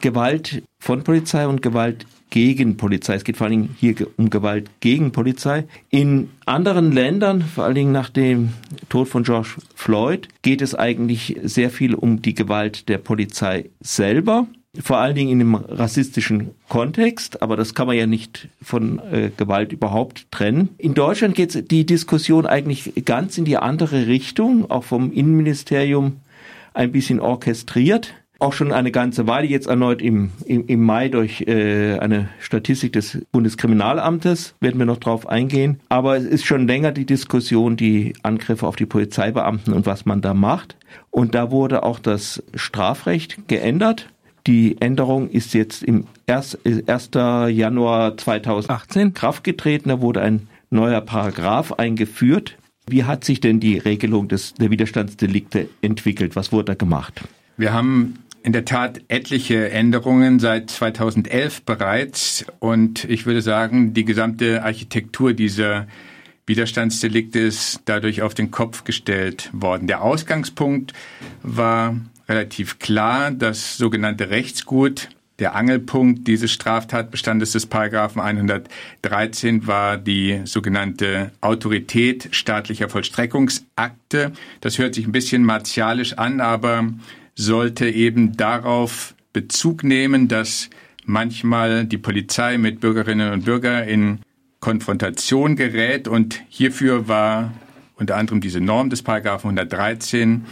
Gewalt von Polizei und Gewalt gegen Polizei. Es geht vor allen Dingen hier um Gewalt gegen Polizei. In anderen Ländern, vor allen Dingen nach dem Tod von George Floyd, geht es eigentlich sehr viel um die Gewalt der Polizei selber. Vor allen Dingen in einem rassistischen Kontext, aber das kann man ja nicht von äh, Gewalt überhaupt trennen. In Deutschland geht die Diskussion eigentlich ganz in die andere Richtung, auch vom Innenministerium ein bisschen orchestriert auch schon eine ganze Weile, jetzt erneut im, im, im Mai durch äh, eine Statistik des Bundeskriminalamtes, werden wir noch drauf eingehen. Aber es ist schon länger die Diskussion, die Angriffe auf die Polizeibeamten und was man da macht. Und da wurde auch das Strafrecht geändert. Die Änderung ist jetzt im 1. 1. Januar 2018 Kraft getreten. Da wurde ein neuer Paragraph eingeführt. Wie hat sich denn die Regelung des, der Widerstandsdelikte entwickelt? Was wurde da gemacht? Wir haben in der Tat etliche Änderungen seit 2011 bereits und ich würde sagen, die gesamte Architektur dieser Widerstandsdelikte ist dadurch auf den Kopf gestellt worden. Der Ausgangspunkt war relativ klar, das sogenannte Rechtsgut der Angelpunkt dieses Straftatbestandes des Paragraphen 113 war die sogenannte Autorität staatlicher Vollstreckungsakte. Das hört sich ein bisschen martialisch an, aber sollte eben darauf Bezug nehmen, dass manchmal die Polizei mit Bürgerinnen und Bürgern in Konfrontation gerät und hierfür war unter anderem diese Norm des Paragraphen 113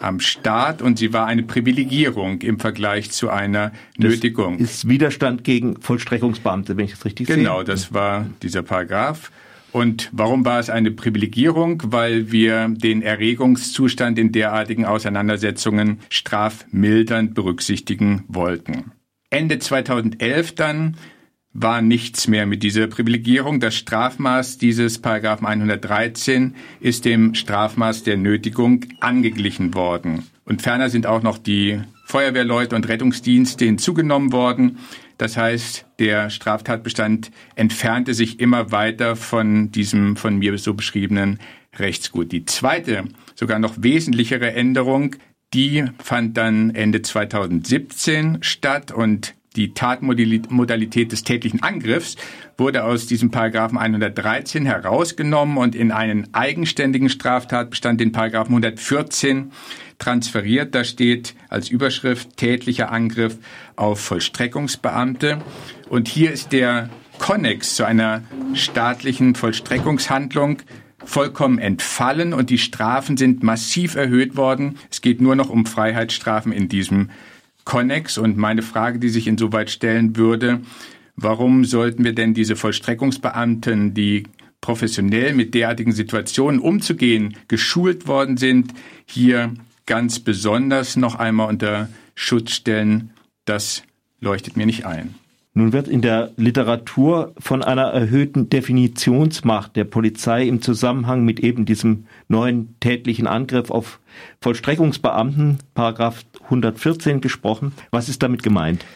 am Start und sie war eine Privilegierung im Vergleich zu einer Nötigung. Das ist Widerstand gegen Vollstreckungsbeamte, wenn ich das richtig genau, sehe. Genau, das war dieser Paragraph. Und warum war es eine Privilegierung? Weil wir den Erregungszustand in derartigen Auseinandersetzungen strafmildernd berücksichtigen wollten. Ende 2011 dann war nichts mehr mit dieser Privilegierung. Das Strafmaß dieses Paragraphen 113 ist dem Strafmaß der Nötigung angeglichen worden. Und ferner sind auch noch die Feuerwehrleute und Rettungsdienste hinzugenommen worden. Das heißt, der Straftatbestand entfernte sich immer weiter von diesem von mir so beschriebenen Rechtsgut. Die zweite, sogar noch wesentlichere Änderung, die fand dann Ende 2017 statt und die Tatmodalität des tätlichen Angriffs wurde aus diesem Paragraphen 113 herausgenommen und in einen eigenständigen Straftatbestand, den Paragraphen 114, transferiert. Da steht als Überschrift tätlicher Angriff auf Vollstreckungsbeamte. Und hier ist der Konnex zu einer staatlichen Vollstreckungshandlung vollkommen entfallen und die Strafen sind massiv erhöht worden. Es geht nur noch um Freiheitsstrafen in diesem Konnex. Und meine Frage, die sich insoweit stellen würde, warum sollten wir denn diese Vollstreckungsbeamten, die professionell mit derartigen Situationen umzugehen, geschult worden sind, hier ganz besonders noch einmal unter Schutz stellen, das leuchtet mir nicht ein. Nun wird in der Literatur von einer erhöhten Definitionsmacht der Polizei im Zusammenhang mit eben diesem neuen tätlichen Angriff auf Vollstreckungsbeamten, Paragraph 114 gesprochen. Was ist damit gemeint?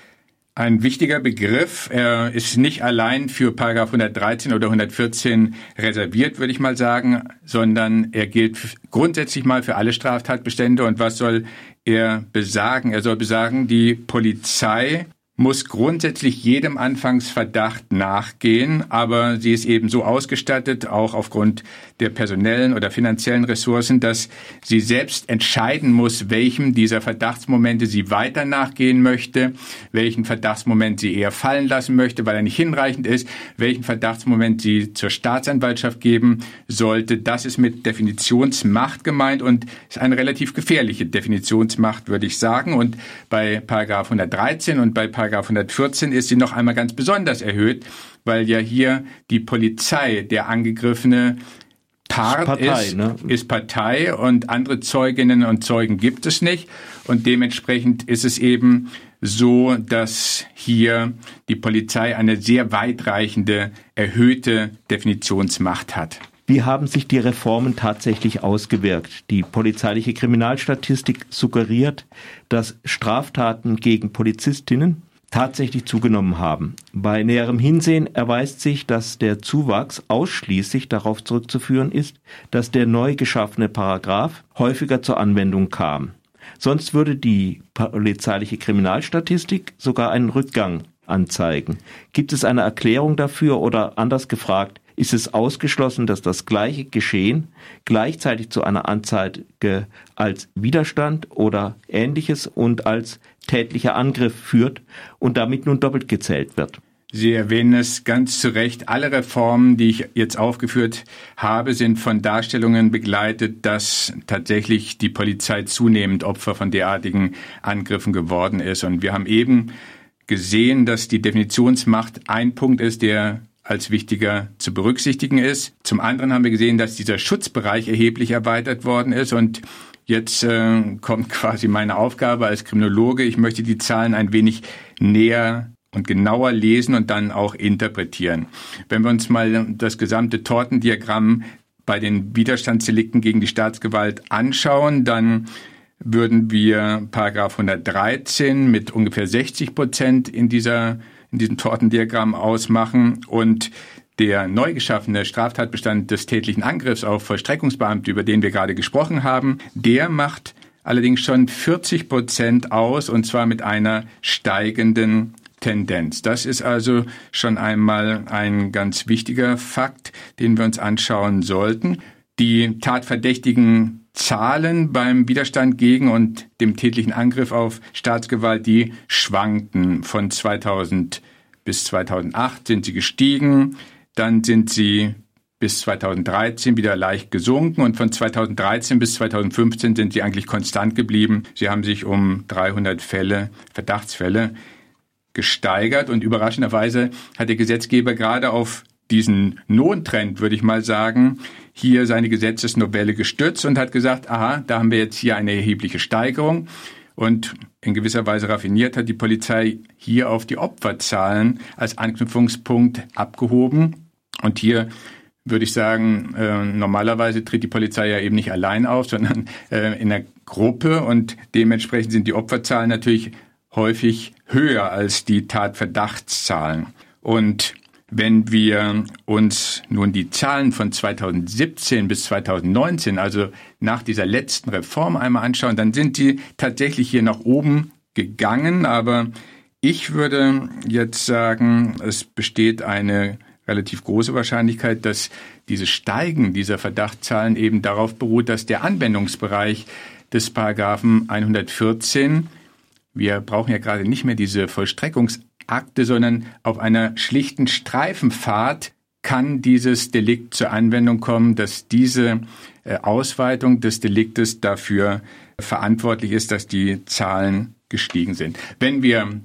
Ein wichtiger Begriff. Er ist nicht allein für Paragraph 113 oder 114 reserviert, würde ich mal sagen, sondern er gilt grundsätzlich mal für alle Straftatbestände. Und was soll er besagen? Er soll besagen, die Polizei muss grundsätzlich jedem Anfangsverdacht nachgehen, aber sie ist eben so ausgestattet, auch aufgrund der personellen oder finanziellen Ressourcen, dass sie selbst entscheiden muss, welchem dieser Verdachtsmomente sie weiter nachgehen möchte, welchen Verdachtsmoment sie eher fallen lassen möchte, weil er nicht hinreichend ist, welchen Verdachtsmoment sie zur Staatsanwaltschaft geben sollte. Das ist mit Definitionsmacht gemeint und ist eine relativ gefährliche Definitionsmacht, würde ich sagen. Und bei Paragraph 113 und bei 114 ist sie noch einmal ganz besonders erhöht, weil ja hier die Polizei der angegriffene Part Partei, ist, ne? ist Partei und andere Zeuginnen und Zeugen gibt es nicht. Und dementsprechend ist es eben so, dass hier die Polizei eine sehr weitreichende, erhöhte Definitionsmacht hat. Wie haben sich die Reformen tatsächlich ausgewirkt? Die polizeiliche Kriminalstatistik suggeriert, dass Straftaten gegen Polizistinnen tatsächlich zugenommen haben. Bei näherem Hinsehen erweist sich, dass der Zuwachs ausschließlich darauf zurückzuführen ist, dass der neu geschaffene Paragraph häufiger zur Anwendung kam. Sonst würde die polizeiliche Kriminalstatistik sogar einen Rückgang anzeigen. Gibt es eine Erklärung dafür oder anders gefragt, ist es ausgeschlossen, dass das gleiche Geschehen gleichzeitig zu einer Anzeige als Widerstand oder ähnliches und als tätlicher Angriff führt und damit nun doppelt gezählt wird? Sie erwähnen es ganz zu Recht. Alle Reformen, die ich jetzt aufgeführt habe, sind von Darstellungen begleitet, dass tatsächlich die Polizei zunehmend Opfer von derartigen Angriffen geworden ist. Und wir haben eben gesehen, dass die Definitionsmacht ein Punkt ist, der als wichtiger zu berücksichtigen ist. Zum anderen haben wir gesehen, dass dieser Schutzbereich erheblich erweitert worden ist und Jetzt äh, kommt quasi meine Aufgabe als Kriminologe. Ich möchte die Zahlen ein wenig näher und genauer lesen und dann auch interpretieren. Wenn wir uns mal das gesamte Tortendiagramm bei den Widerstandsdelikten gegen die Staatsgewalt anschauen, dann würden wir Paragraph 113 mit ungefähr 60 Prozent in dieser in diesem Tortendiagramm ausmachen und der neu geschaffene Straftatbestand des tätlichen Angriffs auf Vollstreckungsbeamte, über den wir gerade gesprochen haben, der macht allerdings schon 40 Prozent aus und zwar mit einer steigenden Tendenz. Das ist also schon einmal ein ganz wichtiger Fakt, den wir uns anschauen sollten. Die tatverdächtigen Zahlen beim Widerstand gegen und dem tätlichen Angriff auf Staatsgewalt, die schwankten. Von 2000 bis 2008 sind sie gestiegen, dann sind sie bis 2013 wieder leicht gesunken und von 2013 bis 2015 sind sie eigentlich konstant geblieben. Sie haben sich um 300 Fälle, Verdachtsfälle gesteigert und überraschenderweise hat der Gesetzgeber gerade auf diesen Lohntrend, würde ich mal sagen, hier seine Gesetzesnovelle gestützt und hat gesagt, aha, da haben wir jetzt hier eine erhebliche Steigerung. Und in gewisser Weise raffiniert hat die Polizei hier auf die Opferzahlen als Anknüpfungspunkt abgehoben. Und hier würde ich sagen, äh, normalerweise tritt die Polizei ja eben nicht allein auf, sondern äh, in einer Gruppe und dementsprechend sind die Opferzahlen natürlich häufig höher als die Tatverdachtszahlen. Und wenn wir uns nun die Zahlen von 2017 bis 2019, also nach dieser letzten Reform einmal anschauen, dann sind die tatsächlich hier nach oben gegangen. Aber ich würde jetzt sagen, es besteht eine relativ große Wahrscheinlichkeit, dass dieses Steigen dieser Verdachtszahlen eben darauf beruht, dass der Anwendungsbereich des Paragraphen 114 wir brauchen ja gerade nicht mehr diese Vollstreckungs Akte, sondern auf einer schlichten Streifenfahrt kann dieses Delikt zur Anwendung kommen, dass diese äh, Ausweitung des Deliktes dafür verantwortlich ist, dass die Zahlen gestiegen sind. Wenn wir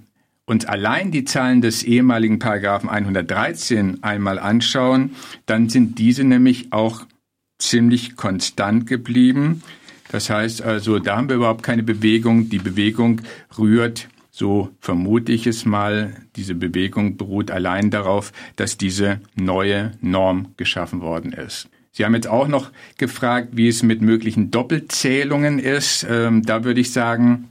uns allein die Zahlen des ehemaligen Paragraphen 113 einmal anschauen, dann sind diese nämlich auch ziemlich konstant geblieben. Das heißt also, da haben wir überhaupt keine Bewegung. Die Bewegung rührt so vermute ich es mal, diese Bewegung beruht allein darauf, dass diese neue Norm geschaffen worden ist. Sie haben jetzt auch noch gefragt, wie es mit möglichen Doppelzählungen ist. Ähm, da würde ich sagen,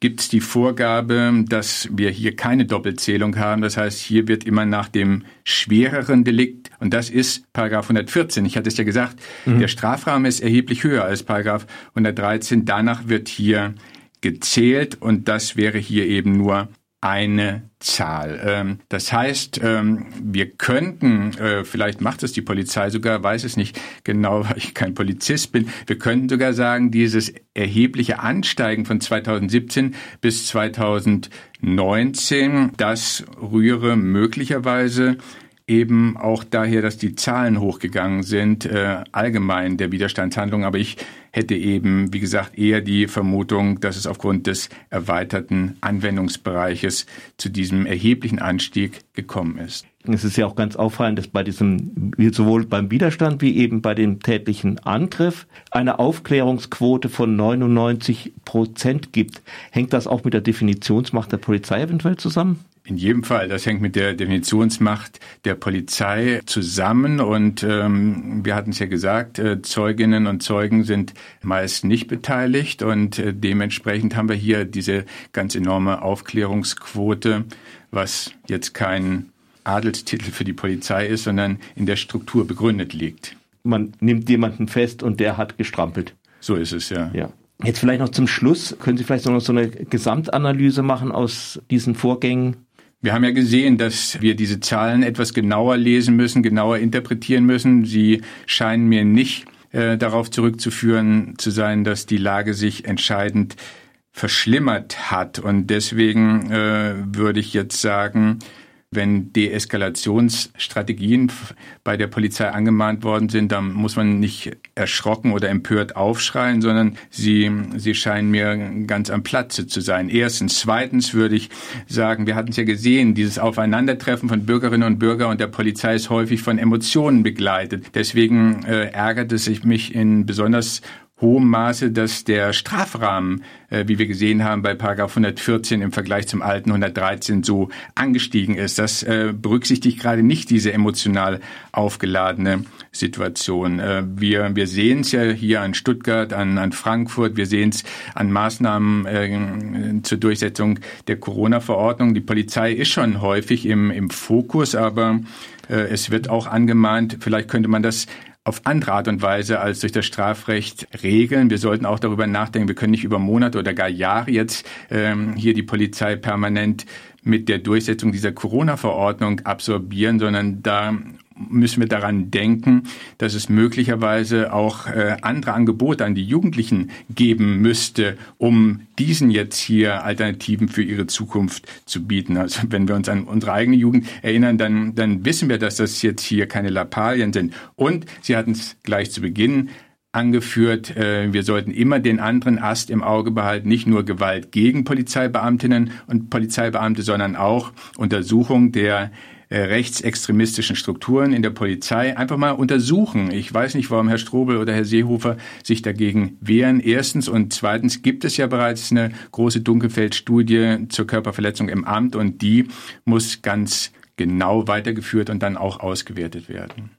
gibt es die Vorgabe, dass wir hier keine Doppelzählung haben. Das heißt, hier wird immer nach dem schwereren Delikt, und das ist Paragraph 114. Ich hatte es ja gesagt, mhm. der Strafrahmen ist erheblich höher als Paragraph 113. Danach wird hier gezählt und das wäre hier eben nur eine Zahl. Ähm, das heißt, ähm, wir könnten, äh, vielleicht macht es die Polizei sogar, weiß es nicht genau, weil ich kein Polizist bin, wir könnten sogar sagen, dieses erhebliche Ansteigen von 2017 bis 2019, das rühre möglicherweise eben auch daher, dass die Zahlen hochgegangen sind, äh, allgemein der Widerstandshandlung. Aber ich hätte eben, wie gesagt, eher die Vermutung, dass es aufgrund des erweiterten Anwendungsbereiches zu diesem erheblichen Anstieg gekommen ist. Es ist ja auch ganz auffallend, dass bei diesem, sowohl beim Widerstand wie eben bei dem tätlichen Angriff eine Aufklärungsquote von 99 Prozent gibt. Hängt das auch mit der Definitionsmacht der Polizei eventuell zusammen? In jedem Fall, das hängt mit der Definitionsmacht der Polizei zusammen und ähm, wir hatten es ja gesagt, äh, Zeuginnen und Zeugen sind meist nicht beteiligt und äh, dementsprechend haben wir hier diese ganz enorme Aufklärungsquote, was jetzt kein Adelstitel für die Polizei ist, sondern in der Struktur begründet liegt. Man nimmt jemanden fest und der hat gestrampelt. So ist es ja. Ja. Jetzt vielleicht noch zum Schluss, können Sie vielleicht noch so eine Gesamtanalyse machen aus diesen Vorgängen? Wir haben ja gesehen, dass wir diese Zahlen etwas genauer lesen müssen, genauer interpretieren müssen. Sie scheinen mir nicht äh, darauf zurückzuführen zu sein, dass die Lage sich entscheidend verschlimmert hat. Und deswegen äh, würde ich jetzt sagen, wenn Deeskalationsstrategien bei der Polizei angemahnt worden sind, dann muss man nicht erschrocken oder empört aufschreien, sondern sie, sie scheinen mir ganz am Platze zu sein. Erstens. Zweitens würde ich sagen, wir hatten es ja gesehen, dieses Aufeinandertreffen von Bürgerinnen und Bürgern und der Polizei ist häufig von Emotionen begleitet. Deswegen äh, ärgert es sich mich in besonders hohem Maße, dass der Strafrahmen, äh, wie wir gesehen haben, bei Paragraph 114 im Vergleich zum alten 113 so angestiegen ist. Das äh, berücksichtigt gerade nicht diese emotional aufgeladene Situation. Äh, wir, wir sehen es ja hier an Stuttgart, an, an Frankfurt, wir sehen es an Maßnahmen äh, zur Durchsetzung der Corona-Verordnung. Die Polizei ist schon häufig im, im Fokus, aber äh, es wird auch angemahnt, vielleicht könnte man das auf andere Art und Weise als durch das Strafrecht regeln. Wir sollten auch darüber nachdenken, wir können nicht über Monate oder gar Jahre jetzt ähm, hier die Polizei permanent mit der Durchsetzung dieser Corona-Verordnung absorbieren, sondern da müssen wir daran denken, dass es möglicherweise auch äh, andere Angebote an die Jugendlichen geben müsste, um diesen jetzt hier Alternativen für ihre Zukunft zu bieten. Also wenn wir uns an unsere eigene Jugend erinnern, dann, dann wissen wir, dass das jetzt hier keine Lappalien sind. Und Sie hatten es gleich zu Beginn angeführt, äh, wir sollten immer den anderen Ast im Auge behalten, nicht nur Gewalt gegen Polizeibeamtinnen und Polizeibeamte, sondern auch Untersuchung der äh, rechtsextremistischen Strukturen in der Polizei einfach mal untersuchen. Ich weiß nicht, warum Herr Strobel oder Herr Seehofer sich dagegen wehren. Erstens und zweitens gibt es ja bereits eine große Dunkelfeldstudie zur Körperverletzung im Amt und die muss ganz genau weitergeführt und dann auch ausgewertet werden.